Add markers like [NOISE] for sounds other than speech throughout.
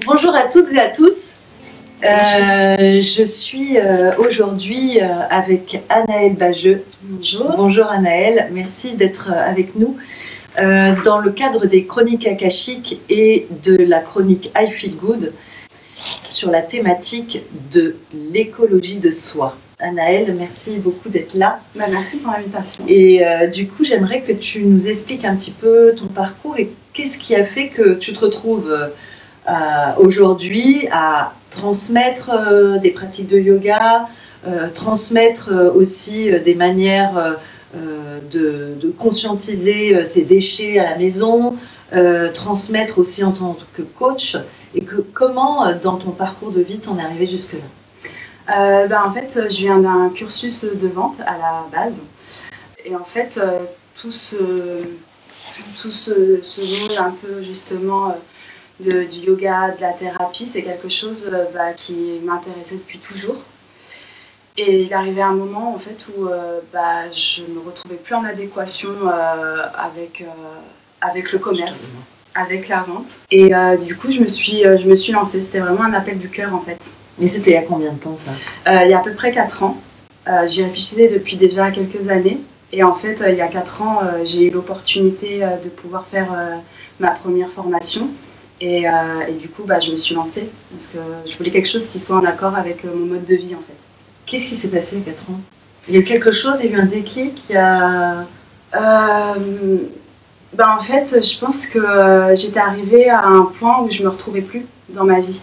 Bonjour à toutes et à tous. Euh, je suis euh, aujourd'hui euh, avec Anaëlle Bageux. Bonjour. Bonjour Anaëlle, merci d'être avec nous dans le cadre des chroniques akashiques et de la chronique I Feel Good sur la thématique de l'écologie de soi. Anaëlle, merci beaucoup d'être là. Bah, merci pour l'invitation. Et du coup, j'aimerais que tu nous expliques un petit peu ton parcours et qu'est-ce qui a fait que tu te retrouves aujourd'hui à transmettre euh, des pratiques de yoga, euh, transmettre euh, aussi euh, des manières euh, euh, de, conscientiser euh, ses déchets à la maison, euh, transmettre aussi en tant que coach. Et que comment, euh, dans ton parcours de vie, t'en es arrivé jusque-là? Euh, bah, en fait, je viens d'un cursus de vente à la base. Et en fait, euh, tout ce, tout ce, ce monde un peu justement euh, de, du yoga, de la thérapie, c'est quelque chose euh, bah, qui m'intéressait depuis toujours. Et il arrivait un moment en fait où euh, bah, je me retrouvais plus en adéquation euh, avec, euh, avec le commerce, avec la vente. Et du coup, je me suis, je me suis lancée. C'était vraiment un appel du cœur en fait. Et c'était il y a combien de temps ça? Il y a à peu près 4 ans. J'y réfléchissais depuis déjà quelques années. Et en fait, il y a 4 ans, j'ai eu l'opportunité de pouvoir faire ma première formation. Et, euh, et du coup, bah, je me suis lancée parce que je voulais quelque chose qui soit en accord avec euh, mon mode de vie en fait. Qu'est-ce qui s'est passé il y a 4 ans? Il y a eu quelque chose, il y a eu un déclic, il y a... Euh, bah, en fait, je pense que j'étais arrivée à un point où je me retrouvais plus dans ma vie.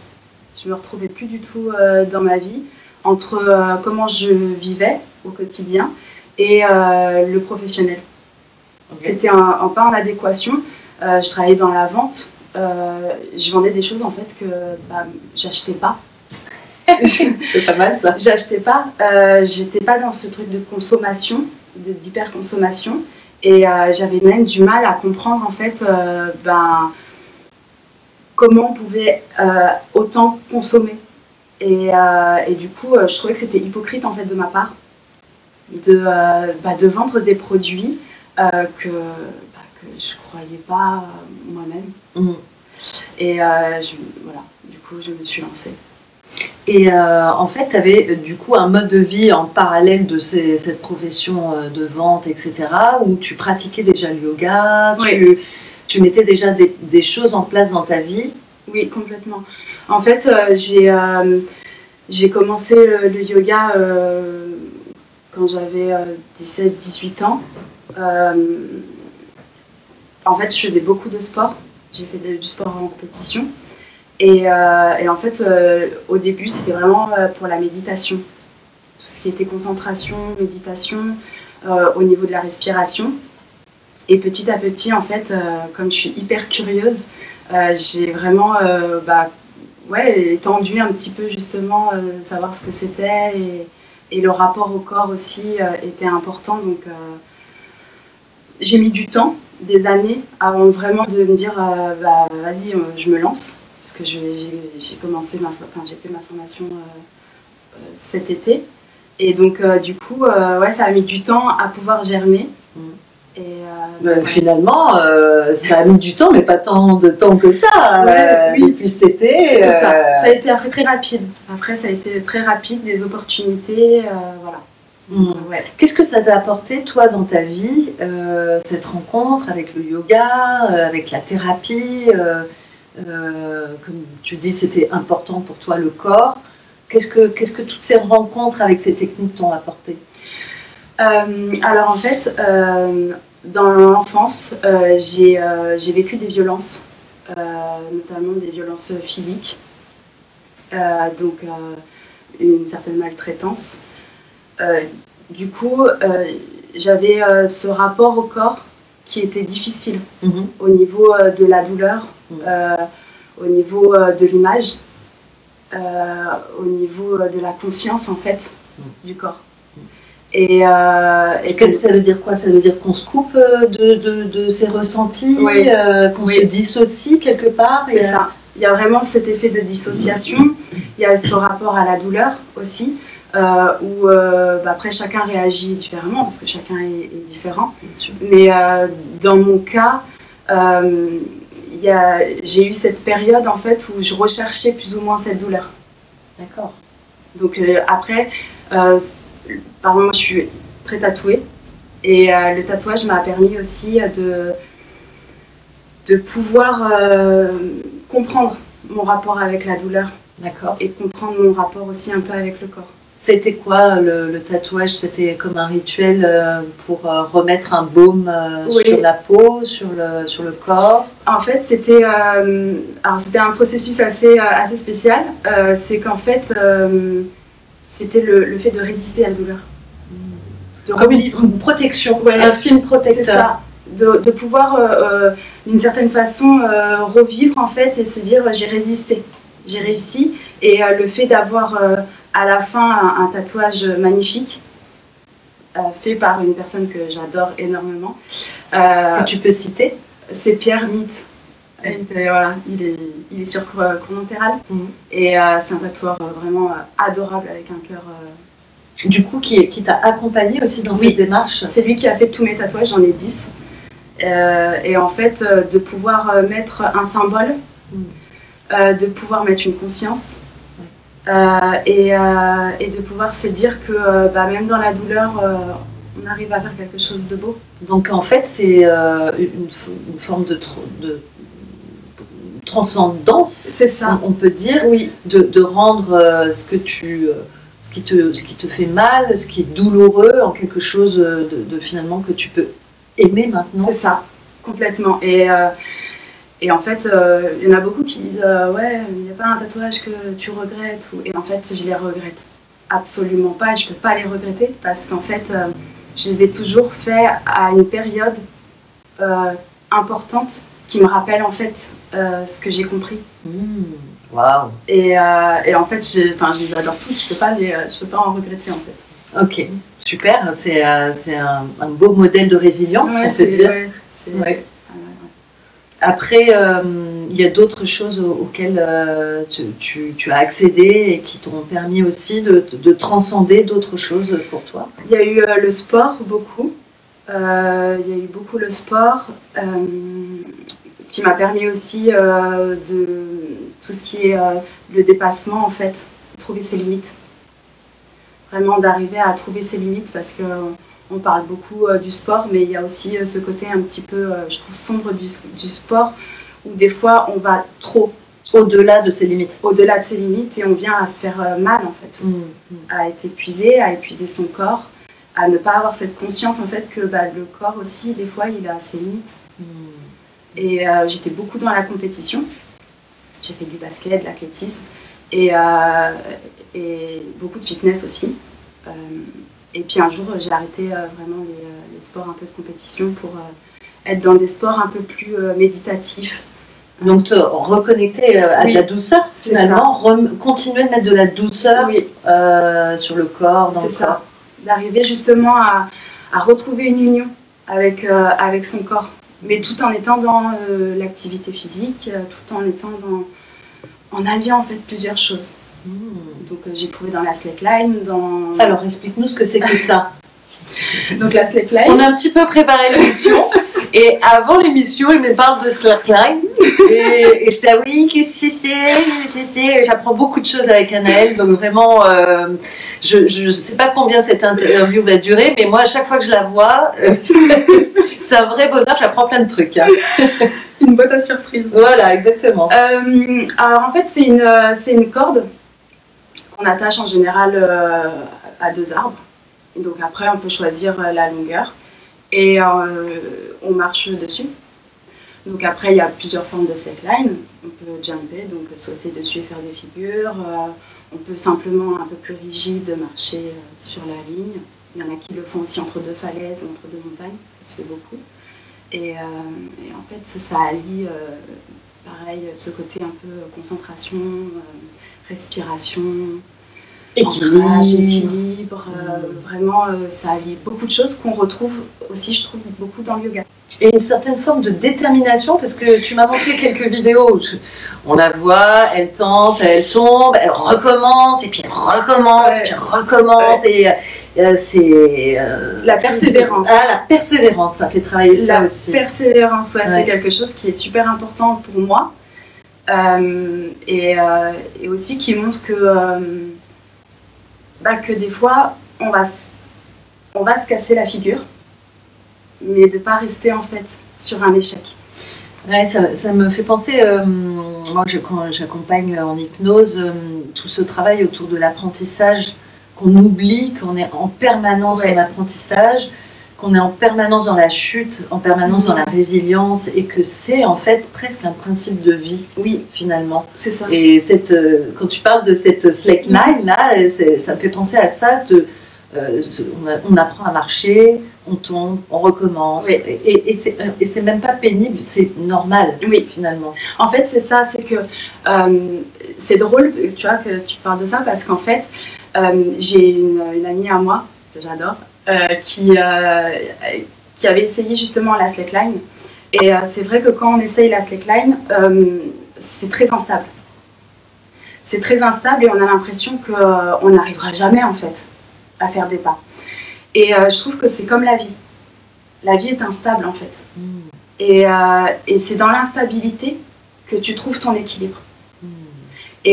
Je me retrouvais plus du tout euh, dans ma vie entre comment je vivais au quotidien et le professionnel. C'était un, un pas en adéquation. Je travaillais dans la vente. Euh, je vendais des choses en fait que bah, j'achetais pas. [LAUGHS] C'est pas mal ça. J'achetais pas. Euh, J'étais pas dans ce truc de consommation, d'hyper-consommation. Et euh, j'avais même du mal à comprendre en fait euh, ben, comment on pouvait autant consommer. Et, et du coup, je trouvais que c'était hypocrite en fait de ma part de, bah, de vendre des produits que je croyais pas euh, moi-même. Mhm. Et euh, je- voilà, du coup, je me suis lancée. Et euh, en fait, tu avais du coup un mode de vie en parallèle de ces- cette profession de vente, etc., où tu pratiquais déjà le yoga, tu, tu mettais déjà des, des choses en place dans ta vie? Oui, complètement. En fait, euh, j'ai euh, j'ai commencé le, le yoga quand j'avais 17-18 ans. En fait, je faisais beaucoup de sport. J'ai fait du sport en compétition. Et, euh, en fait, euh, au début, c'était vraiment euh, pour la méditation. Tout ce qui était concentration, méditation, au niveau de la respiration. Et petit à petit, en fait, comme je suis hyper curieuse, j'ai vraiment bah, ouais, étendu un petit peu justement savoir ce que c'était et, le rapport au corps aussi était important. Donc j'ai mis du temps, des années, avant vraiment de me dire euh, bah, vas-y, euh, je me lance. Parce que j'ai commencé ma, enfin, j'ai fait ma formation euh, cet été. Et donc, euh, du coup, ouais, ça a mis du temps à pouvoir germer. Mm. Et. Finalement, ça a mis du temps, mais pas tant de temps que ça. Ouais, oui. Depuis cet été. Ça. Ça a été après très rapide. Après, ça a été très rapide, des opportunités, voilà. Qu'est-ce que ça t'a apporté, toi, dans ta vie, euh, cette rencontre avec le yoga, euh, avec la thérapie euh, Comme tu dis, c'était important pour toi le corps. Qu'est-ce que, que toutes ces rencontres avec ces techniques t'ont apporté? Alors en fait, dans l'enfance, j'ai j'ai vécu des violences, notamment des violences physiques, donc une certaine maltraitance. Euh, du coup, euh, j'avais euh, ce rapport au corps qui était difficile Mhm. au niveau de la douleur, Mhm. au niveau de l'image, au niveau de la conscience en fait du corps. Et, euh, Et qu'est-ce que ça veut dire quoi? Ça veut dire qu'on se coupe de, de, de ses ressentis, Oui. euh, qu'on Oui. se dissocie quelque part? C'est ça. Il y a vraiment cet effet de dissociation. Il y a ce rapport à la douleur aussi, euh, où euh, bah, après chacun réagit différemment parce que chacun est, est différent. Mais euh, dans mon cas, j'ai eu cette période en fait où je recherchais plus ou moins cette douleur. D'accord. Donc après, par moi je suis très tatouée et le tatouage m'a permis aussi de, de pouvoir comprendre mon rapport avec la douleur D'accord. et comprendre mon rapport aussi un peu avec le corps. C'était quoi le, le tatouage? C'était comme un rituel euh, pour euh, remettre un baume euh, Oui. sur la peau, sur le, sur le corps? En fait, c'était euh, un processus assez, euh, assez spécial. Euh, c'est qu'en fait, euh, c'était le, le fait de résister à la douleur. De Comme une, protection, Ouais. un film protecteur. C'est ça. De, de pouvoir, euh, euh, d'une certaine façon, euh, revivre en fait et se dire euh, j'ai résisté, j'ai réussi. Et euh, le fait d'avoir euh, à la fin un, un tatouage magnifique, euh, fait par une personne que j'adore énormément, euh, Que tu peux citer? C'est Pierre Mitt. Il, était- voilà, il, est, il est sur euh, Cournonterral Mhm. et c'est un tatoueur vraiment adorable avec un cœur. Du coup, qui, qui t'a accompagné aussi dans Oui. cette démarche? C'est lui qui a fait tous mes tatouages, j'en ai 10. Euh, et en fait, de pouvoir mettre un symbole, Mm. euh, de pouvoir mettre une conscience, et, euh, et de pouvoir se dire que euh, bah, même dans la douleur, euh, on arrive à faire quelque chose de beau. Donc en fait, c'est euh, une, une forme de, tr- de transcendance, C'est ça. on, on peut dire, Oui, de, de rendre euh, ce que tu, euh, ce qui te, ce qui te fait mal, ce qui est douloureux, en quelque chose de, de finalement que tu peux aimer maintenant. c'est ça, complètement. Et, euh, et en fait, euh, il y en a beaucoup qui disent euh, Ouais, il n'y a pas un tatouage que tu regrettes. Ou... Et en fait, je les regrette absolument pas. Je ne peux pas les regretter parce qu'en fait, euh, je les ai toujours faits à une période importante qui me rappelle en fait ce que j'ai compris. Mmh. Waouh. Et, et en fait, je, je les adore tous. Je peux les, je peux pas en regretter en fait. Ok, super. C'est un, un beau modèle de résilience, Ouais, on peut c'est- dire. ouais, c'est- Ouais. ouais, ouais. Après, euh, il y a d'autres choses au- auxquelles euh, tu, as accédé et qui t'ont permis aussi de, de- de transcender d'autres choses pour toi. Il y a eu euh, le sport, beaucoup. Il y a eu beaucoup le sport, qui m'a permis aussi de tout ce qui est le dépassement, en fait, trouver ses limites. Vraiment d'arriver à trouver ses limites parce que on parle beaucoup euh, du sport, mais il y a aussi euh, ce côté un petit peu, euh, je trouve, sombre du, du sport, où des fois on va trop Au-delà de ses limites. au-delà de ses limites et on vient à se faire mal, en fait à être épuisé, à épuiser son corps, à ne pas avoir cette conscience en fait que bah, le corps aussi, des fois, il a ses limites. Et euh, j'étais beaucoup dans la compétition. J'ai fait du basket, de l'athlétisme et, et beaucoup de fitness aussi. Euh, et puis un jour, j'ai arrêté euh, vraiment les, euh, les sports un peu de compétition pour euh, être dans des sports un peu plus euh, méditatifs. Donc te reconnecter euh, à Oui, de la douceur finalement, continuer de mettre de la douceur Oui, euh, sur le corps, dans C'est le ça. corps. d'arriver justement à, à retrouver une union avec, euh, avec son corps, mais tout en étant dans euh, l'activité physique, euh, tout en étant dans, en alliant en fait plusieurs choses. Donc euh, j'ai trouvé dans la slackline, dans Alors explique-nous ce que c'est que ça. [LAUGHS] donc la slackline. On a un petit peu préparé l'émission. Et avant l'émission, il me parle de slackline. Et, et j'étais, ah oui, qu'est-ce que c'est Qu'est-ce que c'est J'apprends beaucoup de choses avec Anaëlle. Donc vraiment, euh, je ne sais pas combien cette interview va durer, mais moi, à chaque fois que je la vois, euh, [LAUGHS] c'est un vrai bonheur. J'apprends plein de trucs. hein. une boîte à surprise. Voilà, exactement. Euh, alors en fait c'est une, c'est une corde qu'on attache en général euh, à deux arbres. Donc après on peut choisir euh, la longueur et euh, on marche dessus. Donc après il y a plusieurs formes de slackline. On peut jumper, donc sauter dessus et faire des figures. On peut simplement un peu plus rigide marcher sur la ligne. Il y en a qui le font aussi entre deux falaises ou entre deux montagnes, ça se fait beaucoup. Et, en fait ça, allie pareil, ce côté un peu concentration, respiration, Équilibre. ancrage, équilibre. euh, vraiment, euh, ça allie beaucoup de choses qu'on retrouve aussi, je trouve, beaucoup dans le yoga. Et une certaine forme de détermination, parce que tu m'as montré quelques vidéos où je- on la voit, elle tente, elle tombe, elle recommence, et puis elle recommence, Ouais. et puis elle recommence, et euh, c'est... euh, La persévérance. Ah, la persévérance, ça fait travailler ça La aussi. persévérance, ouais, Ouais. c'est quelque chose qui est super important pour moi. Euh, et, euh, et aussi qui montre que, euh, bah, que des fois, on va, se, on va se casser la figure, mais de pas rester en fait sur un échec. Ouais, ça, ça me fait penser, euh, moi je- quand j'accompagne en hypnose euh, tout ce travail autour de l'apprentissage, qu'on oublie qu'on est en permanence Ouais. en apprentissage, qu'on est en permanence dans la chute, en permanence dans la résilience, et que c'est en fait presque un principe de vie, Oui, finalement. c'est ça. Et cette, euh, quand tu parles de cette slack line là, euh, ça me fait penser à ça. De, euh, on, apprend à marcher, on tombe, on recommence. Oui. Et, et, et c'est- même pas pénible, c'est normal Oui. finalement. En fait, c'est ça, c'est que euh, c'est drôle, tu vois, que tu parles de ça parce qu'en fait, j'ai une, une amie à moi que j'adore qui, euh, qui avait essayé justement la slackline. Et euh, c'est vrai que quand on essaye la slackline, euh, c'est très instable. C'est très instable et on a l'impression qu'on n'arrivera jamais en fait à faire des pas. Et euh, je trouve que c'est comme la vie. La vie est instable en fait. Et, euh, et c'est dans l'instabilité que tu trouves ton équilibre.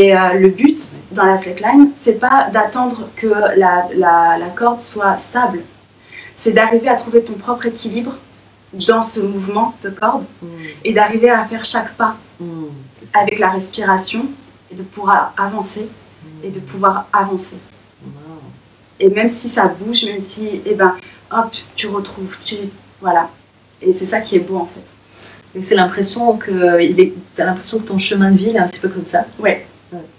Et euh, le but dans la slackline, c'est pas d'attendre que la, la- la corde soit stable, c'est d'arriver à trouver ton propre équilibre dans ce mouvement de corde et d'arriver à faire chaque pas avec la respiration et de pouvoir avancer et de pouvoir avancer. Et même si ça bouge, même si, eh ben, hop, tu retrouves, tu, voilà. Et c'est ça qui est beau en fait. Et c'est l'impression que il est, t'as l'impression que ton chemin de vie il est un petit peu comme ça. Ouais.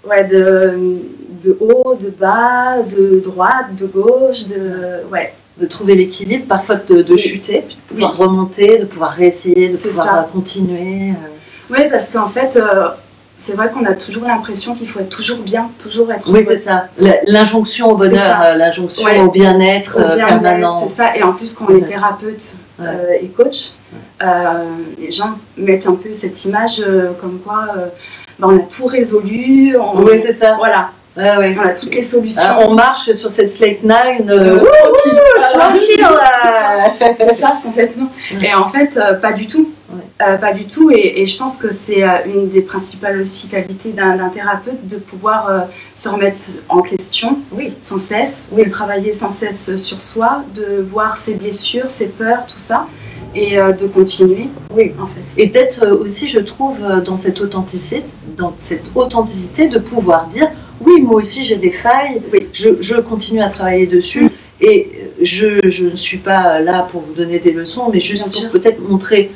Ouais, de, de haut, de bas, de droite, de gauche, de. Ouais. De trouver l'équilibre, parfois de, de Oui. chuter, puis de pouvoir remonter, de pouvoir réessayer, de pouvoir ça. euh, continuer. euh. Ouais, parce qu'en fait, euh, c'est vrai qu'on a toujours l'impression qu'il faut être toujours bien, toujours être. Oui, c'est ça. L'injonction au bonheur, l'injonction Ouais. au bien-être permanent. C'est ça. Et en plus, quand on est thérapeute Ouais. euh, et coach, euh, les gens mettent un peu cette image comme quoi euh, bah, on a tout résolu. On, Oui, c'est ça. Voilà, Ouais, ouais. on a toutes les solutions. Ah, on marche sur cette slate nine. Euh, euh, tranquille. [LAUGHS] Là. C'est ça, complètement. Ouais. Et en fait, euh, pas du tout. Euh, pas du tout. Et, et je pense que c'est euh, une des principales aussi qualités d'un thérapeute de pouvoir euh, se remettre en question Oui. sans cesse, Oui. de travailler sans cesse sur soi, de voir ses blessures, ses peurs, tout ça, et euh, de continuer, Oui. en fait. Et d'être euh, aussi, je trouve, euh, dans cette authenticité, dans cette authenticité de pouvoir dire oui, moi aussi j'ai des failles, Oui. je, je continue à travailler dessus Mm. et je, je ne suis pas là pour vous donner des leçons, mais juste Bien pour peut-être montrer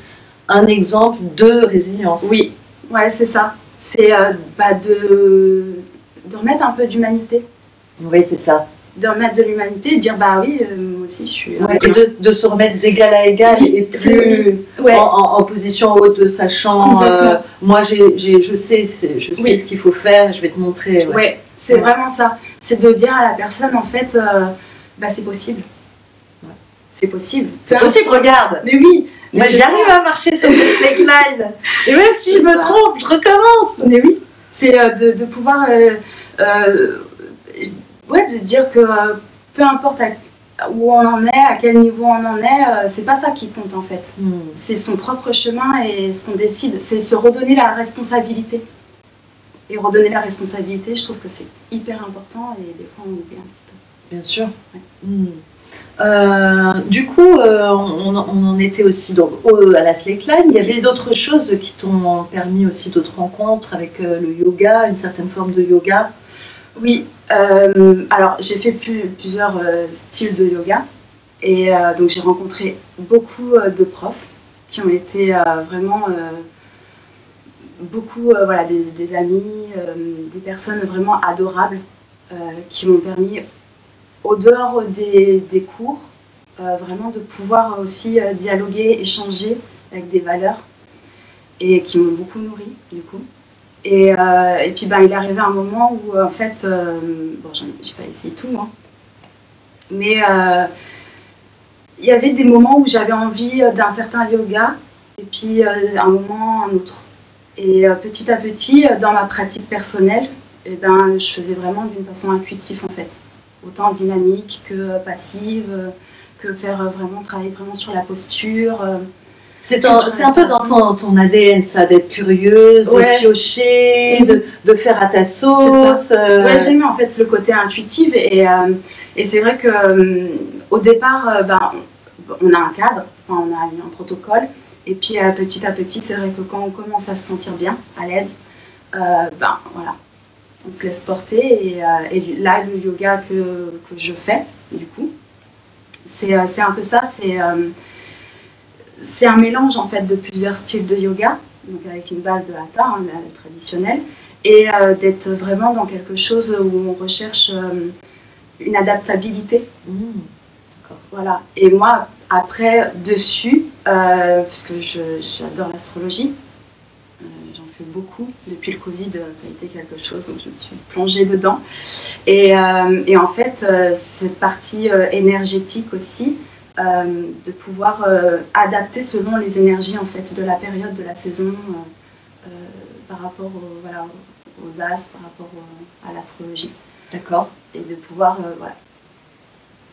un exemple de résilience. Oui, ouais, c'est ça. C'est euh, bah, de, de remettre un peu d'humanité. Oui, c'est ça. De remettre de l'humanité et dire bah oui, euh, moi aussi je suis. Ouais, et de, de se remettre d'égal à égal Oui, et plus Ouais. en, en- en position haute de sachant, euh, moi j'ai, j'ai- je sais, je sais Oui. ce qu'il faut faire, je vais te montrer. ouais. Ouais, c'est vraiment ça. C'est de dire à la personne, en fait, euh, bah, c'est possible. C'est possible. C'est possible, regarde Mais oui. Mais j'arrive à marcher sur ce slackline. Et même si je me ça. trompe, je recommence. Mais oui. C'est de, de pouvoir. Ouais, de dire que euh, peu importe à- où on en est, à quel niveau on en est, euh, c'est pas ça qui compte, en fait. C'est son propre chemin et ce qu'on décide. C'est se redonner la responsabilité. Et redonner la responsabilité, je trouve que c'est hyper important et des fois on oublie un petit peu. Bien sûr. Ouais. Hmm. Euh, du coup, euh, on, on en était aussi donc, au- à la slackline. Il y avait d'autres choses qui t'ont permis aussi d'autres rencontres avec euh, le yoga, une certaine forme de yoga? Oui, euh, alors j'ai fait plus- plusieurs euh, styles de yoga et euh, donc j'ai rencontré beaucoup de profs qui ont été vraiment beaucoup voilà, des, des amis, des personnes vraiment adorables qui m'ont permis, au dehors des, des cours, vraiment de pouvoir aussi dialoguer, échanger avec des valeurs. et qui m'ont beaucoup nourri du coup. Et, euh, et puis ben, il est arrivé un moment où en fait, euh, bon, j'ai pas essayé tout, hein, mais euh, il y avait des moments où j'avais envie d'un certain yoga et puis euh, un moment un autre. Et euh, petit à petit, euh, dans ma pratique personnelle, eh ben, je faisais vraiment d'une façon intuitive en fait. Autant dynamique que euh, passive, euh, que faire euh, vraiment travailler vraiment sur la posture. C'est un peu dans ton, ton ADN, ça, d'être curieuse, de Ouais. piocher, Mhm. de, de faire à ta sauce. euh, Ouais, j'aime en fait le côté intuitif et, euh, et c'est vrai que euh, au départ, ben, on a un cadre, enfin, on a un protocole et puis petit à petit, c'est vrai que quand on commence à se sentir bien, à l'aise, ben voilà, on se laisse porter et, et là le yoga que, que je fais du coup, c'est c'est un peu ça, c'est c'est un mélange en fait de plusieurs styles de yoga, donc avec une base de hatha hein, traditionnelle et euh, d'être vraiment dans quelque chose où on recherche euh, une adaptabilité. Mhm. Voilà. Et moi, après, dessus, euh, parce que j'adore l'astrologie, j'en fais beaucoup. Depuis le Covid, ça a été quelque chose où je me suis plongée dedans. Et, et en fait, cette partie énergétique aussi, de pouvoir euh, adapter selon les énergies en fait de la période, de la saison, euh, euh, par rapport au- voilà, aux astres, par rapport au- à l'astrologie. D'accord. Et de pouvoir, euh, voilà.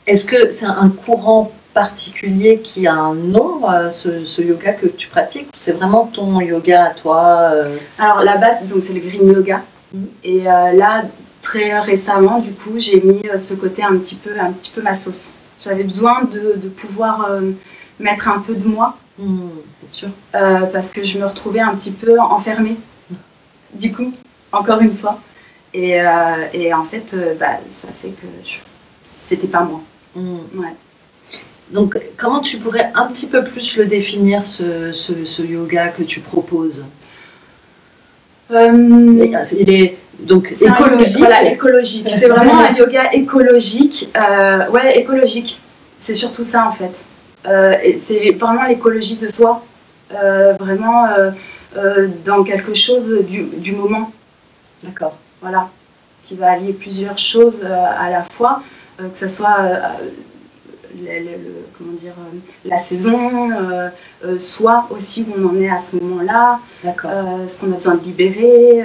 Est-ce que c'est un courant particulier qui a un nom, euh, ce, ce yoga que tu pratiques c'est vraiment ton yoga à toi euh, Alors la base, donc c'est le green yoga. Mhm. Et euh, là, très récemment, du coup, j'ai mis euh, ce côté un petit peu, un petit peu ma sauce. J'avais besoin de, de pouvoir euh, mettre un peu de moi hmm, Bien sûr. euh, parce que je me retrouvais un petit peu enfermée. Du coup, encore une fois. Et, euh, et en fait, bah, ça fait que je... c'était pas moi. Hmm. Ouais. Donc, comment tu pourrais un petit peu plus le définir, ce, ce- ce yoga que tu proposes? Euh, Il est donc un écologique. voilà, écologique. C'est vraiment un yoga écologique. Euh, ouais, écologique. C'est surtout ça en fait. Euh, c'est vraiment l'écologie de soi. Euh, vraiment euh, dans quelque chose du, du moment. D'accord. Voilà. Qui va allier plusieurs choses à la fois. que ce soit le- le- le- comment dire, la saison, euh, euh, soi aussi où on en est à ce moment-là, D'accord. euh, ce qu'on a besoin de libérer.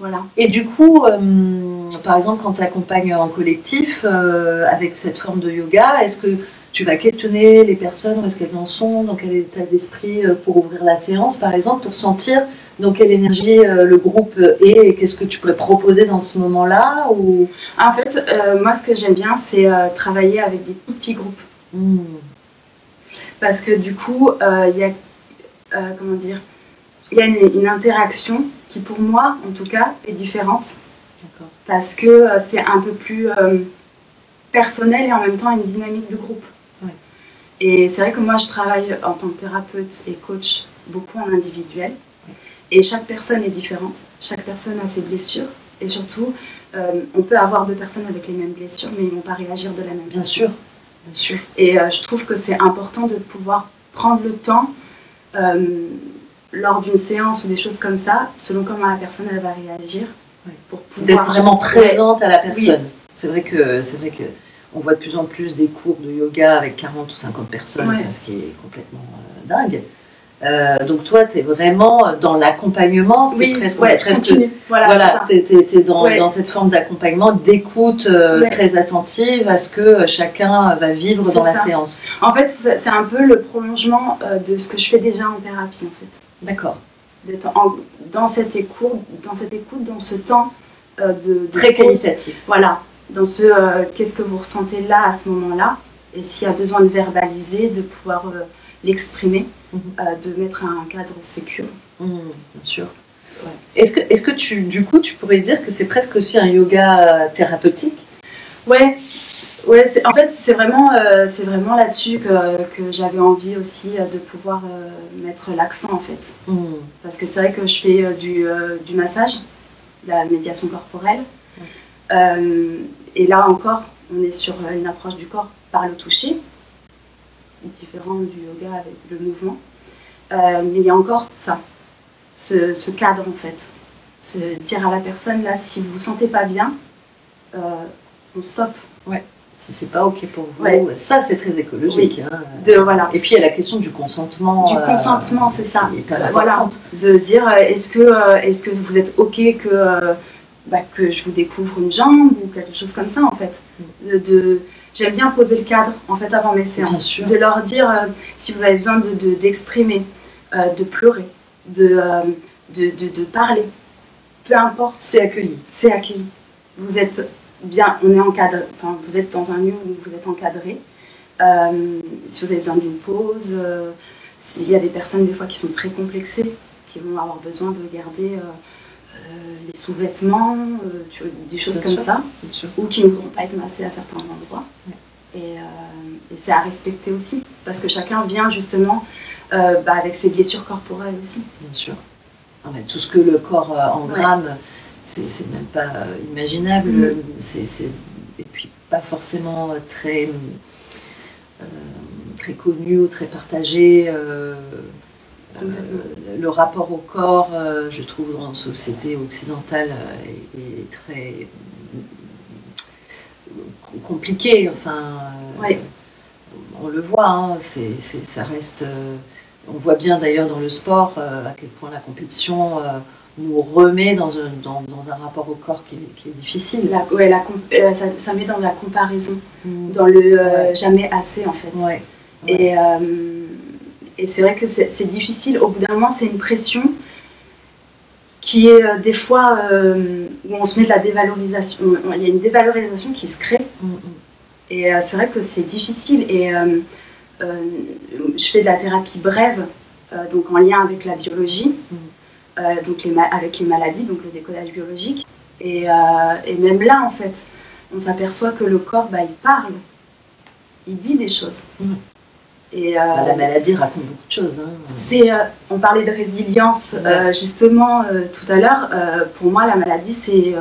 Voilà. Et du coup, euh, par exemple, quand tu accompagnes en collectif euh, avec cette forme de yoga, est-ce que tu vas questionner les personnes, où est-ce qu'elles en sont, dans quel état d'esprit euh, pour ouvrir la séance, par exemple, pour sentir dans quelle énergie le groupe est et qu'est-ce que tu pourrais proposer dans ce moment-là ou... En fait, euh, moi, ce que j'aime bien, c'est euh, travailler avec des tout petits groupes. Hmm, Parce que du coup, euh, il y a, comment dire, il y a une, une interaction qui, pour moi, en tout cas, est différente. Parce que euh, c'est un peu plus euh, personnel et en même temps une dynamique de groupe. Ouais. Et c'est vrai que moi, je travaille en tant que thérapeute et coach beaucoup en individuel. Ouais. Et chaque personne est différente. Chaque personne a ses blessures. Et surtout, euh, on peut avoir deux personnes avec les mêmes blessures, mais ils ne vont pas réagir de la même Bien façon. sûr. Bien sûr. Et je trouve que c'est important de pouvoir prendre le temps euh, lors d'une séance ou des choses comme ça, selon comment la personne elle va réagir, Ouais. pour pouvoir D'être vraiment présente à la personne. C'est vrai que c'est vrai que on voit de plus en plus des cours de yoga avec 40 ou 50 personnes, Ouais. enfin, ce qui est complètement euh, dingue. Euh, donc toi, tu es vraiment dans l'accompagnement, c'est Oui, presque, ouais, presque-. Voilà, voilà, tu es, dans, Ouais. dans cette forme d'accompagnement, d'écoute euh, très attentive à ce que chacun va vivre dans la séance. En fait, c'est un peu le prolongement de ce que je fais déjà en thérapie, en fait. D'accord. D'être dans cette écoute, dans cette écoute, dans ce temps euh, de, de Très qualitatif. Voilà, dans ce euh, qu'est-ce que vous ressentez là à ce moment-là, et s'il y a besoin de verbaliser, de pouvoir euh, l'exprimer, Mhm. de mettre un cadre sécure. Mmh, bien sûr. Est-ce que, est-ce que tu, du coup, tu pourrais dire que c'est presque aussi un yoga thérapeutique? Ouais, ouais en fait, c'est vraiment, euh, c'est vraiment là-dessus que, que j'avais envie aussi euh, de pouvoir euh, mettre l'accent, en fait. Mmh. Parce que c'est vrai que je fais du, euh, du massage, de la médiation corporelle. Euh, et là encore, on est sur une approche du corps par le toucher, différent du yoga avec le mouvement. Mais il y a encore ça. ce, ce cadre en fait. Se dire à la personne, là, si vous vous sentez pas bien, on stoppe. Si c'est pas OK pour vous, Ouais. ça c'est très écologique. hein. De, voilà. Et puis il y a la question du consentement. Du euh, consentement, c'est ça. Voilà. de dire euh, est-ce que, euh, est-ce que vous êtes OK que, bah, que je vous découvre une jambe ou quelque chose comme ça en fait. De, de- J'aime bien poser le cadre en fait avant mes séances. De leur dire euh, si vous avez besoin de, de- d'exprimer, euh, de pleurer, de, euh, de, de, de parler. Peu importe, C'est accueilli. c'est accueilli. Vous êtes bien, on est encadré, enfin, vous êtes dans un lieu où vous êtes encadré. Euh, si vous avez besoin d'une pause, euh, s'il y a des personnes des fois qui sont très complexées, qui vont avoir besoin de garder euh, les sous-vêtements, des choses Bien comme sûr. ça, ou qui ne voudront pas être massés à certains endroits. Ouais. Et, et c'est à respecter aussi, parce que chacun vient justement bah, avec ses blessures corporelles aussi. Bien sûr. Tout ce que le corps engramme, c'est c'est même pas euh, imaginable. Mhm. C'est et puis pas forcément euh, très euh, très connu ou très partagé. euh, euh, le rapport au corps, je trouve, dans la société occidentale, est, très compliqué. Enfin, on le voit, hein, ça reste. on voit bien d'ailleurs dans le sport à quel point la compétition nous remet dans un, dans, dans un rapport au corps qui, est- qui est difficile. La, ouais, la com- euh, ça, ça met dans la comparaison, Mm. dans le euh, Ouais. jamais assez en fait. Ouais. Et, euh, et c'est vrai que c'est difficile. Au bout d'un moment, c'est une pression qui est des fois où on se met de la dévalorisation. On- Il y a une dévalorisation qui se crée. Mm, mm. Et c'est vrai que c'est difficile. Et je fais de la thérapie brève, donc en lien avec la biologie. Euh, donc les avec les maladies, donc le décodage biologique. Et, euh, et même là, en fait, on s'aperçoit que le corps, bah, il parle, il dit des choses. Mm. Et, euh, Bah, la maladie raconte beaucoup de choses. hein. c'est, euh, on parlait de résilience euh, justement tout à l'heure. Pour moi, la maladie, c'est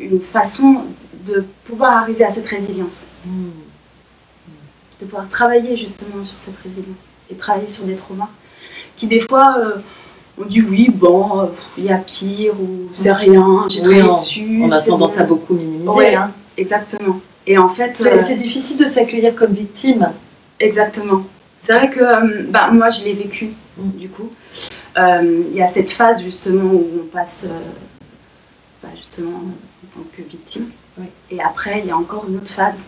une façon de pouvoir arriver à cette résilience, Mm. de pouvoir travailler justement sur cette résilience et travailler sur des traumas qui des fois on dit oui, bon, euh, il y a pire ou c'est rien, j'ai Oui, on- dessus. On a tendance à beaucoup minimiser. Ouais. hein. Exactement. Et en fait, C'est, euh, c'est difficile de s'accueillir comme victime. Exactement. C'est vrai que euh, bah, moi, je l'ai vécu, Mm. du coup. Euh, Il y a cette phase, justement, où on passe, bah, justement, en tant que victime. Oui. Et après, il y a encore une autre phase.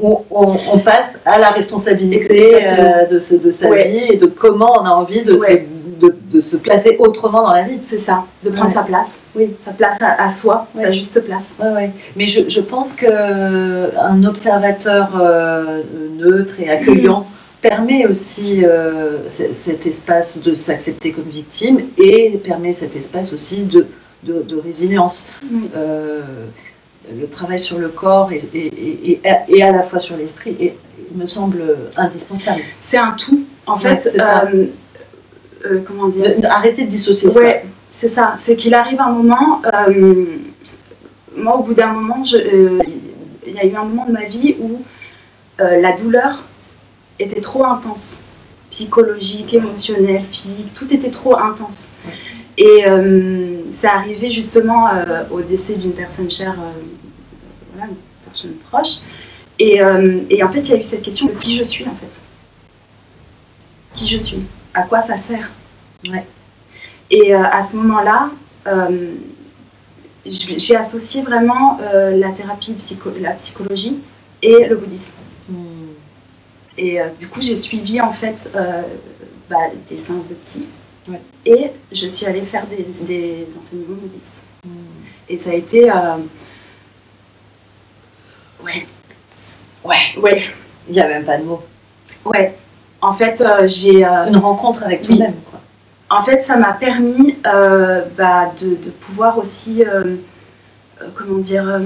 On, on- on passe à la responsabilité euh, de, ce- de sa Ouais. vie et de comment on a envie de, Ouais. se, de, de se placer autrement dans la vie. C'est ça, de prendre Ouais. sa place. Oui. Sa place à, à soi, Ouais. sa juste place. Ouais. Mais je, je pense qu'un observateur euh, neutre et accueillant permet aussi euh, cet espace de s'accepter comme victime et permet cet espace aussi de, de, de résilience. Euh, le travail sur le corps et, et, et, et- et à la fois sur l'esprit me semble indispensable. C'est un tout. En fait, euh, euh, comment dire De- de- dissocier Ouais, c'est ça. C'est qu'il arrive un moment. euh, moi, au bout d'un moment, euh, il y a eu un moment de ma vie où la douleur était trop intense. Psychologique, émotionnelle, physique, tout était trop intense. Et c'est arrivé justement au décès d'une personne chère, voilà, une personne proche. Et, et en fait, il y a eu cette question de qui je suis en fait. Qui je suis À quoi ça sert Ouais. Et euh, à ce moment-là, euh, j'ai associé vraiment euh, la thérapie, psycho- la psychologie et le bouddhisme. Hmm. Et du coup, j'ai suivi en fait bah, des séances de psy. Ouais. Et je suis allée faire des, des enseignements bouddhistes. Hmm. Et ça a été. Ouais. Ouais. Ouais. Il n'y a même pas de mots. Ouais. En fait, euh, j'ai. euh, Une rencontre avec toi-même. En fait, ça m'a permis euh, bah, de, de pouvoir aussi, comment dire,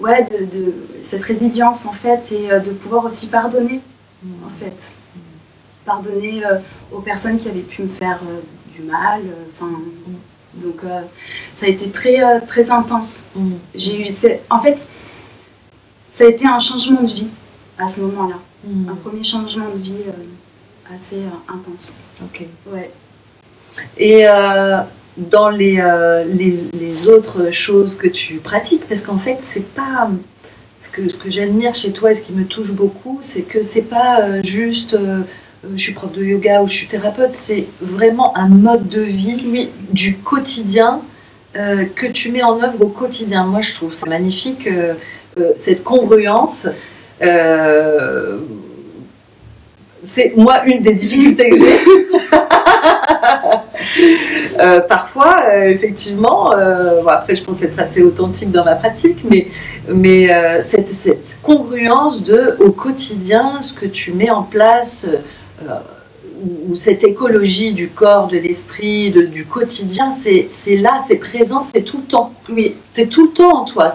ouais, de, de- cette résilience en fait, et de pouvoir aussi pardonner en fait, pardonner euh, aux personnes qui avaient pu me faire euh, du mal. euh, Enfin, donc euh, ça a été très très intense. Hmm. J'ai eu, en fait, ça a été un changement de vie à ce moment-là, Hmm. un premier changement de vie euh, assez euh, intense. Ok. Ouais. Et euh, dans les, les, les autres choses que tu pratiques, parce qu'en fait, c'est pas. Ce que, ce que j'admire chez toi et ce qui me touche beaucoup, c'est que c'est pas juste je suis prof de yoga ou je suis thérapeute, c'est vraiment un mode de vie du quotidien que tu mets en œuvre au quotidien. Moi, je trouve ça magnifique, cette congruence. Euh, c'est moi une des difficultés que j'ai. [LAUGHS] Euh, parfois, euh, effectivement, après je pense être assez authentique dans ma pratique, mais, cette, congruence de au quotidien, ce que tu mets en place, ou, cette écologie du corps, de l'esprit, du quotidien, c'est là, c'est présent, c'est tout le temps. Oui, c'est tout le temps en toi.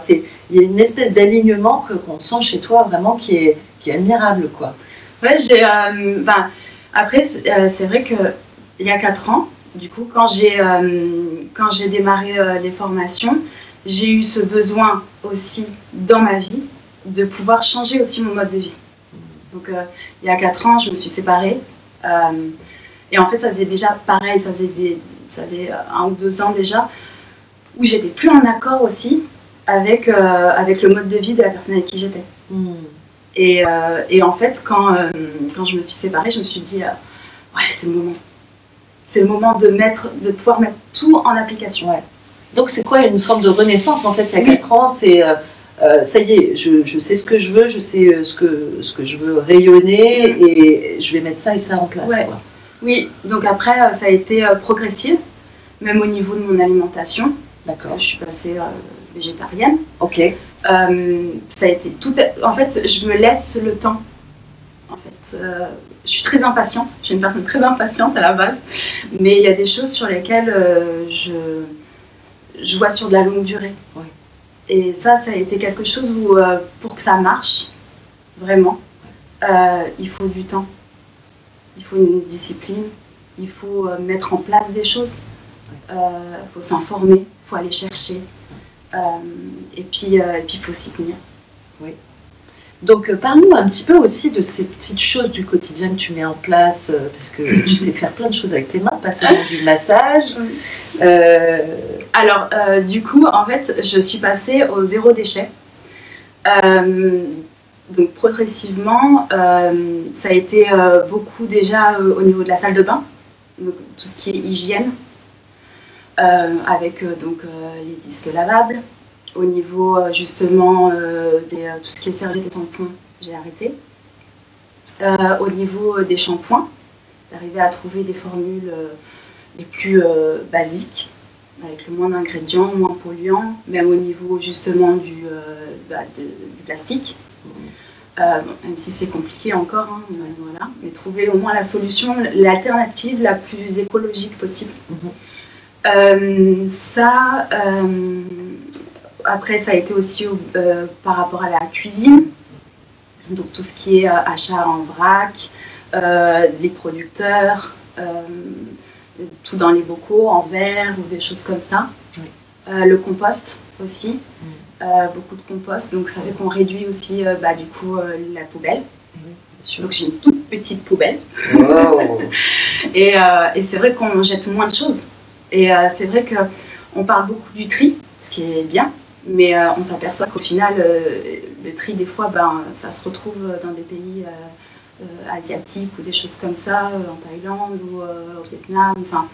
Il y a une espèce d'alignement qu'on sent chez toi vraiment qui est qui est admirable, quoi. Ouais, j'ai. euh, ben, après, c'est euh, vrai que il y a 4 ans, du coup, quand j'ai euh, quand j'ai démarré euh, les formations, j'ai eu ce besoin aussi dans ma vie de pouvoir changer aussi mon mode de vie. Donc, il y a 4 ans, je me suis séparée. et en fait, ça faisait déjà pareil, ça faisait, ça faisait un ou deux ans déjà, où j'étais plus en accord aussi avec, euh, avec le mode de vie de la personne avec qui j'étais. Et, euh, et en fait, quand, euh, quand je me suis séparée, je me suis dit, ouais, c'est le moment. C'est le moment de, mettre, de pouvoir mettre tout en application. Donc c'est quoi une forme de renaissance en fait il y a 4 ans C'est euh, ça y est, je, je sais ce que je veux, je sais ce que, ce que je veux rayonner et je vais mettre ça et ça en place. Ouais. quoi. Oui, donc après, ça a été progressif, même au niveau de mon alimentation. D'accord. Je suis passée euh, végétarienne. Ok. Euh, ça a été tout. En fait, je me laisse le temps. En fait, Euh, je suis très impatiente. Je suis une personne très impatiente à la base, mais il y a des choses sur lesquelles euh, je je vois sur de la longue durée. Ouais. Et ça, ça a été quelque chose où pour que ça marche vraiment, il faut du temps, il faut une discipline, il faut mettre en place des choses, il faut s'informer, il faut aller chercher. Euh, et puis, euh, il faut s'y tenir. Donc euh, parle-nous un petit peu aussi de ces petites choses du quotidien que tu mets en place, parce que [COUGHS] tu sais faire plein de choses avec tes mains, pas seulement du massage. Euh, Alors, euh, du coup, en fait, je suis passée au zéro déchet. Euh, donc, progressivement, ça a été beaucoup déjà au niveau de la salle de bain, donc tout ce qui est hygiène, avec euh, donc, euh, les disques lavables. Au niveau euh, justement euh, des, euh, tout ce qui est serviettes et tampons, j'ai arrêté. Euh, au niveau euh, des shampoings, d'arriver à trouver des formules euh, les plus euh, basiques avec le moins d'ingrédients, moins polluants, même au niveau justement du, euh, bah, plastique. Euh, même si c'est compliqué encore, hein, voilà. mais trouver au moins la solution, l'alternative la plus écologique possible. Mhm. Euh, ça, euh, après, ça a été aussi euh, par rapport à la cuisine, donc tout ce qui est euh, achat en vrac, euh, les producteurs. euh, tout dans les bocaux, en verre ou des choses comme ça. Oui. Euh, le compost aussi, Euh, beaucoup de compost, donc ça fait qu'on réduit aussi euh, bah, du coup euh, la poubelle. Donc j'ai une toute petite poubelle [LAUGHS] et, euh, et c'est vrai qu'on jette moins de choses. Et euh, c'est vrai qu'on parle beaucoup du tri, ce qui est bien, mais euh, on s'aperçoit qu'au final, euh, le tri des fois, ben, ça se retrouve dans des pays asiatiques ou des choses comme ça, en Thaïlande ou au Vietnam. Enfin,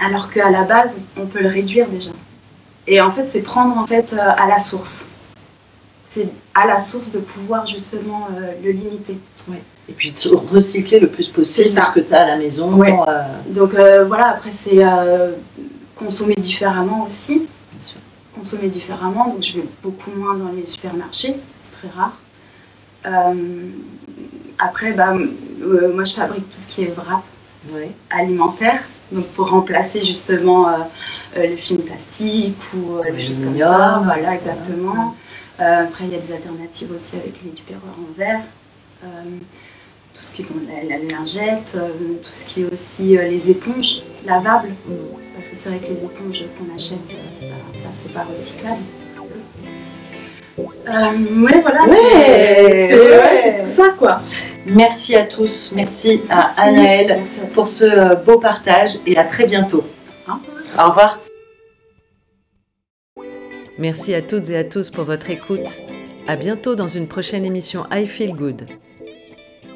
alors qu'à la base, on peut le réduire déjà. Et en fait, c'est prendre en fait à la source. C'est à la source de pouvoir justement le limiter. Et puis de recycler le plus possible ce que tu as à la maison. Ouais. euh, Donc euh, voilà, après c'est euh, consommer différemment aussi. bien sûr. Consommer différemment, donc je vais beaucoup moins dans les supermarchés, c'est très rare. Après, bah, moi je fabrique tout ce qui est wrap Ouais. alimentaire, donc pour remplacer justement euh, euh, le film plastique ou des choses comme ça. Voilà, exactement. Après, il y a des alternatives aussi avec les tupperwares en verre. Tout ce qui est bon, la, la lingette, euh, tout ce qui est aussi euh, les éponges lavables. Parce que c'est vrai que les éponges qu'on achète, euh, bah, ça c'est pas recyclable. Euh, ouais, voilà, Ouais, c'est ouais. tout ça quoi. Merci à tous. Merci à Merci. Anaëlle Merci à toi. pour ce beau partage et à très bientôt. Hein Au revoir. Merci à toutes et à tous pour votre écoute. À bientôt dans une prochaine émission I Feel Good.